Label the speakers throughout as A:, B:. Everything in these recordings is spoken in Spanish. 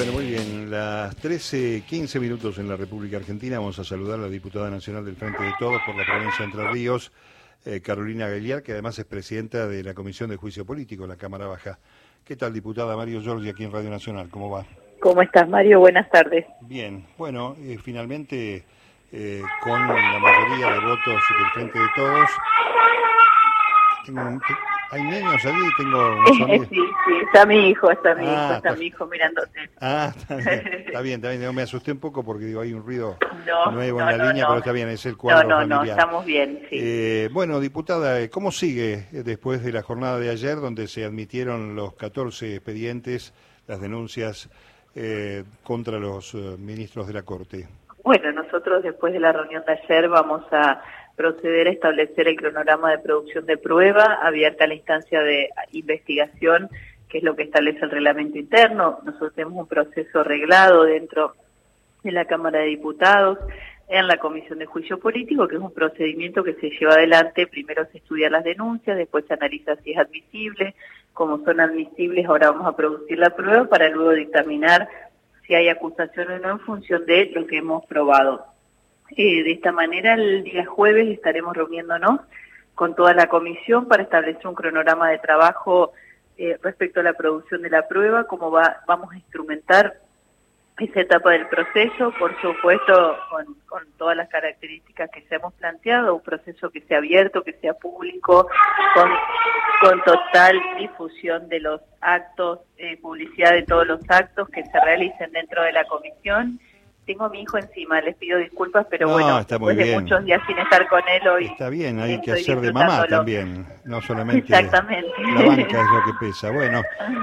A: Bueno, muy bien. Las 13, 15 minutos en la República Argentina. Vamos a saludar a la diputada nacional del Frente de Todos por la provincia de Entre Ríos, eh, Carolina Gagliar, que además es presidenta de la Comisión de Juicio Político en la Cámara Baja. ¿Qué tal, diputada Mario Giorgi, aquí en Radio Nacional? ¿Cómo va?
B: ¿Cómo estás, Mario? Buenas tardes.
A: Bien. Bueno, eh, finalmente, eh, con la mayoría de votos del Frente de Todos, tengo un- hay niños allí, tengo
B: sí, sí, está mi hijo, está mi
A: Ah,
B: hijo, está
A: pues-
B: mi hijo mirándote.
A: Ah, está bien, está bien, está bien. No, Me asusté un poco porque digo, hay un ruido
B: No,
A: nuevo
B: no,
A: en la
B: no,
A: línea,
B: no.
A: pero está bien, es el
B: No,
A: cuadro
B: no, no,
A: familiar.
B: estamos bien, sí.
A: Eh, bueno, diputada, ¿cómo sigue después de la jornada de ayer donde se admitieron los 14 expedientes, las denuncias eh, contra los eh, ministros de la Corte?
B: Bueno, nosotros después de la reunión de ayer vamos a proceder a establecer el cronograma de producción de prueba abierta a la instancia de investigación, que es lo que establece el reglamento interno. Nosotros tenemos un proceso reglado dentro de la Cámara de Diputados en la Comisión de Juicio Político, que es un procedimiento que se lleva adelante. Primero se estudian las denuncias, después se analiza si es admisible. Como son admisibles, ahora vamos a producir la prueba para luego dictaminar si hay acusación o no en función de lo que hemos probado. Eh, de esta manera, el día jueves estaremos reuniéndonos con toda la comisión para establecer un cronograma de trabajo eh, respecto a la producción de la prueba, cómo va, vamos a instrumentar esa etapa del proceso, por supuesto, con, todas las características que se hemos planteado, un proceso que sea abierto, que sea público, con, con total difusión de los actos, eh, publicidad de todos los actos que se realicen dentro de la comisión. Tengo a mi hijo encima, les pido disculpas, pero
A: No,
B: bueno,
A: está muy
B: después de muchos días sin estar con él hoy.
A: Está bien, hay que hacer de mamá también, no solamente
B: Exactamente.
A: la banca es lo que pesa. Bueno,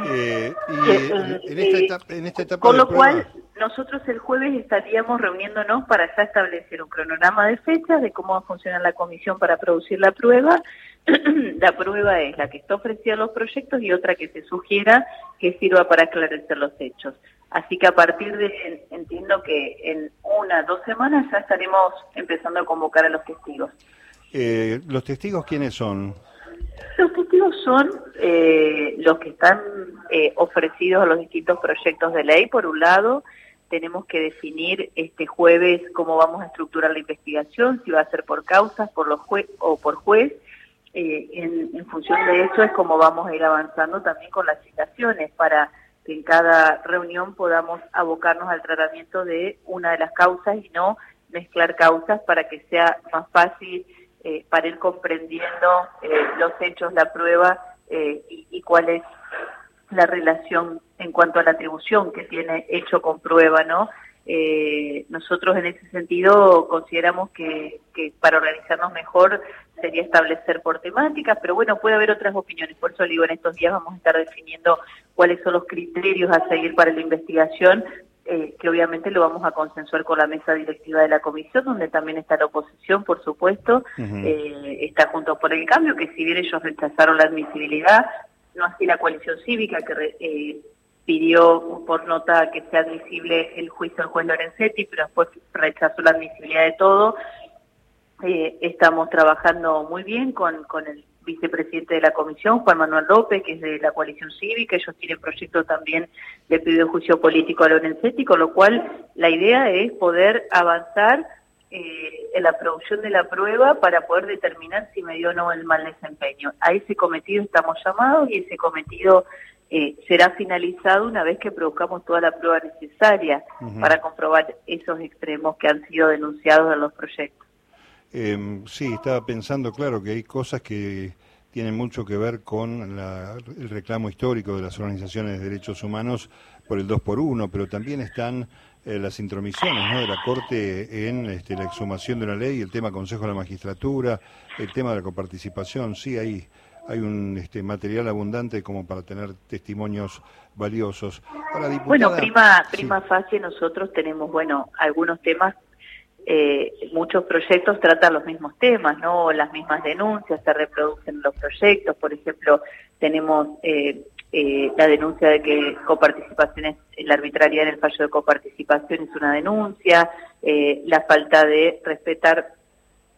A: eh, y eh, en, esta etapa, en esta etapa
B: Con lo cual, nosotros el jueves estaríamos reuniéndonos para ya establecer un cronograma de fechas de cómo va a funcionar la comisión para producir la prueba. la prueba es la que está ofrecida a los proyectos y otra que se sugiera que sirva para esclarecer los hechos. Así que a partir de, entiendo que en una, dos semanas ya estaremos empezando a convocar a los testigos.
A: eh, ¿Los testigos quiénes son?
B: Los testigos son eh, los que están eh, ofrecidos a los distintos proyectos de ley. Por un lado, tenemos que definir este jueves cómo vamos a estructurar la investigación, si va a ser por causas, por los jue o por juez. En, en función de eso es como vamos a ir avanzando también con las citaciones para que en cada reunión podamos abocarnos al tratamiento de una de las causas y no mezclar causas para que sea más fácil eh, para ir comprendiendo eh, los hechos, la prueba eh, y, y cuál es la relación en cuanto a la atribución que tiene hecho con prueba, ¿no? Eh, nosotros en ese sentido consideramos que, que para organizarnos mejor sería establecer por temáticas, pero bueno, puede haber otras opiniones, por eso digo, en estos días vamos a estar definiendo cuáles son los criterios a seguir para la investigación, eh, que obviamente lo vamos a consensuar con la mesa directiva de la comisión, donde también está la oposición, por supuesto, eh, está junto por el cambio, que si bien ellos rechazaron la admisibilidad, no así la coalición cívica que eh, pidió por nota que sea admisible el juicio del juez Lorenzetti, pero después rechazó la admisibilidad de todo. Eh, estamos trabajando muy bien con, el vicepresidente de la comisión, Juan Manuel López, que es de la coalición cívica, ellos tienen proyecto también de pedido de juicio político a Lorenzetti, con lo cual la idea es poder avanzar eh, en la producción de la prueba para poder determinar si me dio o no el mal desempeño. A ese cometido estamos llamados y ese cometido eh, será finalizado una vez que produzcamos toda la prueba necesaria para comprobar esos extremos que han sido denunciados en los proyectos.
A: Eh, sí, estaba pensando, claro, que hay cosas que tienen mucho que ver con la- el reclamo histórico de las organizaciones de derechos humanos por el 2 por 1 pero también están eh, las intromisiones ¿no? de la Corte en este, la exhumación de una ley, el tema Consejo de la Magistratura, el tema de la coparticipación, sí, hay, hay un este, material abundante como para tener testimonios valiosos. Ahora, diputada,
B: Bueno, prima,
A: sí.
B: prima facie nosotros tenemos, bueno, algunos temas, eh, muchos proyectos tratan los mismos temas, ¿no? Las mismas denuncias se reproducen en los proyectos, por ejemplo, tenemos eh, eh, la denuncia de que coparticipación es, la arbitrariedad en el fallo de coparticipación es una denuncia, eh, la falta de respetar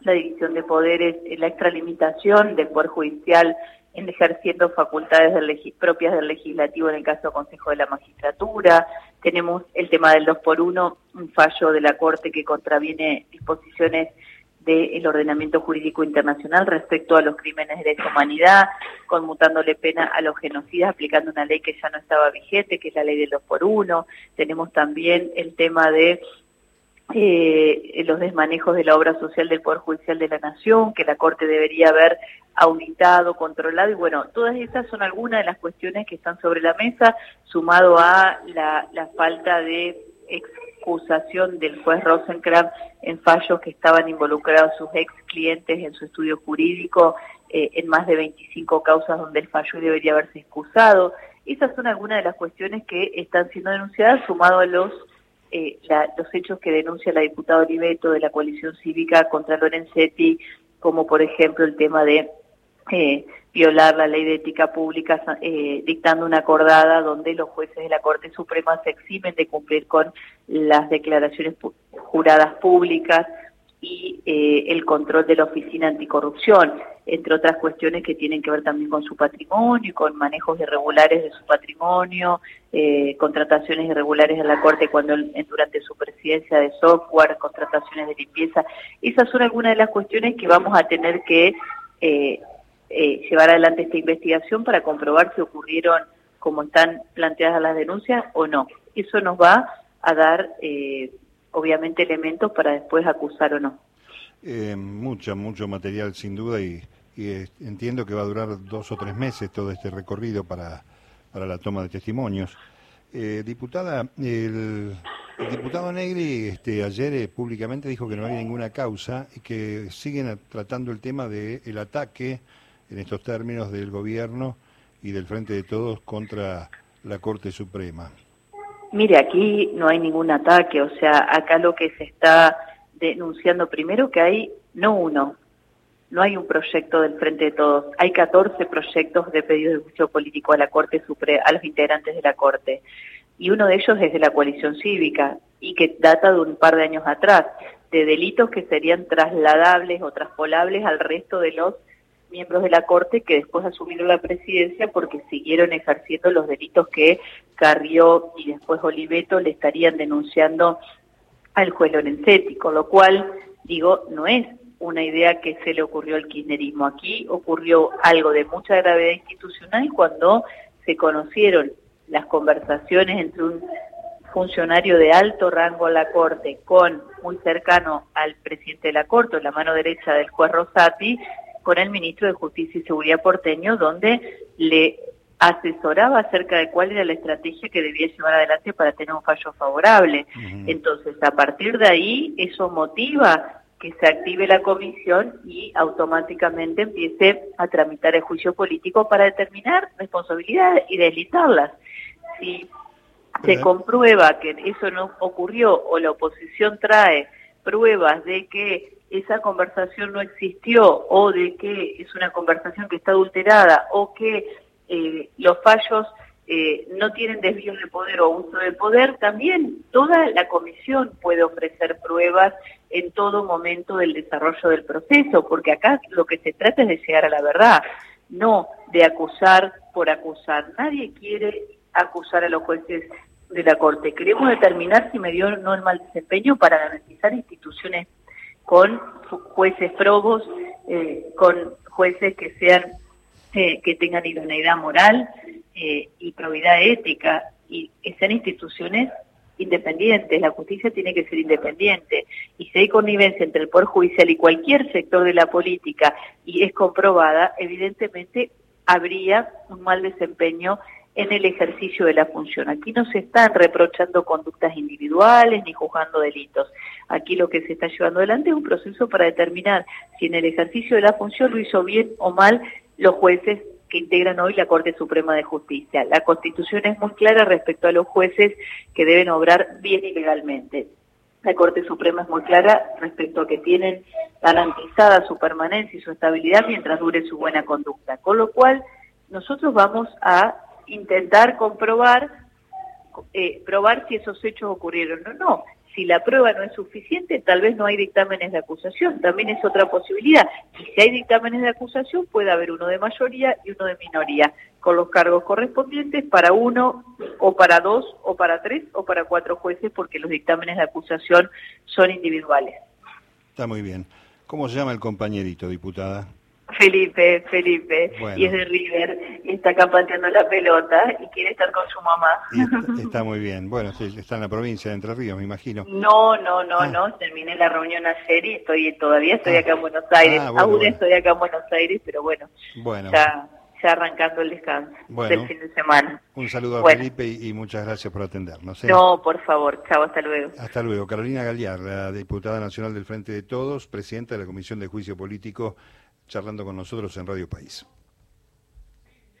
B: la división de poderes, eh, la extralimitación del Poder Judicial en ejerciendo facultades del propias del legislativo en el caso del Consejo de la Magistratura, tenemos el tema del 2 por 1 un fallo de la Corte que contraviene disposiciones del ordenamiento jurídico internacional respecto a los crímenes de lesa humanidad, conmutándole pena a los genocidas, aplicando una ley que ya no estaba vigente, que es la ley del 2 por 1 Tenemos también el tema de eh, los desmanejos de la obra social del Poder Judicial de la Nación, que la Corte debería haber auditado, controlado, y bueno, todas estas son algunas de las cuestiones que están sobre la mesa, sumado a la, la falta de excusación del juez Rosenkrantz en fallos que estaban involucrados sus ex clientes en su estudio jurídico, eh, en más de 25 causas donde el fallo debería haberse excusado. Esas son algunas de las cuestiones que están siendo denunciadas, sumado a los eh, los hechos que denuncia la diputada Oliveto de la coalición cívica contra Lorenzetti, como por ejemplo el tema de eh, violar la ley de ética pública eh, dictando una acordada donde los jueces de la Corte Suprema se eximen de cumplir con las declaraciones juradas públicas y eh, el control de la Oficina Anticorrupción, entre otras cuestiones que tienen que ver también con su patrimonio, con manejos irregulares de su patrimonio, eh, contrataciones irregulares en la Corte cuando durante su presidencia de software, contrataciones de limpieza. Esas son algunas de las cuestiones que vamos a tener que eh, eh, llevar adelante esta investigación para comprobar si ocurrieron como están planteadas las denuncias o no. Eso nos va a dar eh, obviamente elementos para después acusar o no.
A: Eh, mucho, mucho material sin duda y, entiendo que va a durar dos o tres meses todo este recorrido para, para la toma de testimonios. Eh, diputada, el, diputado Negri este, ayer eh, públicamente dijo que no hay ninguna causa y que siguen tratando el tema del ataque en estos términos del gobierno y del Frente de Todos contra la Corte Suprema.
B: Mire, aquí no hay ningún ataque, o sea, acá lo que se está denunciando primero que hay no uno, no hay un proyecto del Frente de Todos, hay 14 proyectos de pedido de juicio político a la Corte Suprema, a los integrantes de la Corte, y uno de ellos es de la coalición cívica y que data de un par de años atrás, de delitos que serían trasladables o traspolables al resto de los miembros de la Corte que después asumieron la presidencia porque siguieron ejerciendo los delitos que Carrió y después Oliveto le estarían denunciando al juez Lorenzetti, con lo cual, digo, no es una idea que se le ocurrió al kirchnerismo. Aquí ocurrió algo de mucha gravedad institucional cuando se conocieron las conversaciones entre un funcionario de alto rango a la Corte con muy cercano al presidente de la Corte, la mano derecha del juez Rosati, con el ministro de Justicia y Seguridad porteño, donde le asesoraba acerca de cuál era la estrategia que debía llevar adelante para tener un fallo favorable. Entonces, a partir de ahí, eso motiva que se active la comisión y automáticamente empiece a tramitar el juicio político para determinar responsabilidades y deslizarlas. Si se comprueba que eso no ocurrió o la oposición trae pruebas de que esa conversación no existió o de que es una conversación que está adulterada o que eh, los fallos eh, no tienen desvíos de poder o uso de poder, también toda la comisión puede ofrecer pruebas en todo momento del desarrollo del proceso, porque acá lo que se trata es de llegar a la verdad, no de acusar por acusar. Nadie quiere acusar a los jueces de la Corte. Queremos determinar si me dio o no el mal desempeño para garantizar instituciones con jueces probos, eh, con jueces que sean eh, que tengan idoneidad moral eh, y probidad ética y sean instituciones independientes. La justicia tiene que ser independiente y si hay connivencia entre el poder judicial y cualquier sector de la política y es comprobada, evidentemente habría un mal desempeño en el ejercicio de la función. Aquí no se están reprochando conductas individuales ni juzgando delitos. Aquí lo que se está llevando adelante es un proceso para determinar si en el ejercicio de la función lo hizo bien o mal los jueces que integran hoy la Corte Suprema de Justicia. La Constitución es muy clara respecto a los jueces que deben obrar bien y legalmente. La Corte Suprema es muy clara respecto a que tienen garantizada su permanencia y su estabilidad mientras dure su buena conducta. Con lo cual, nosotros vamos a intentar comprobar, eh, probar si esos hechos ocurrieron o no. Si la prueba no es suficiente, tal vez no hay dictámenes de acusación, también es otra posibilidad. Si hay dictámenes de acusación, puede haber uno de mayoría y uno de minoría, con los cargos correspondientes para uno o para dos, o para tres, o para cuatro jueces, porque los dictámenes de acusación son individuales.
A: Está muy bien. ¿Cómo se llama el compañerito, diputada?
B: Felipe, Felipe, y es de River, y está acá pateando la pelota y quiere estar con su mamá.
A: está, muy bien. Bueno, está en la provincia de Entre Ríos, me imagino.
B: No, no, no, ah. no, terminé la reunión ayer y estoy, todavía estoy ah. acá en Buenos Aires. Ah, Aún estoy acá en Buenos Aires, pero bueno, bueno. Ya, ya arrancando el descanso del fin de semana.
A: Un saludo a Felipe y, muchas gracias por atendernos.
B: ¿eh? No, por favor, chao, hasta luego.
A: Hasta luego. Carolina Galiar, la diputada nacional del Frente de Todos, presidenta de la Comisión de Juicio Político charlando con nosotros en Radio País.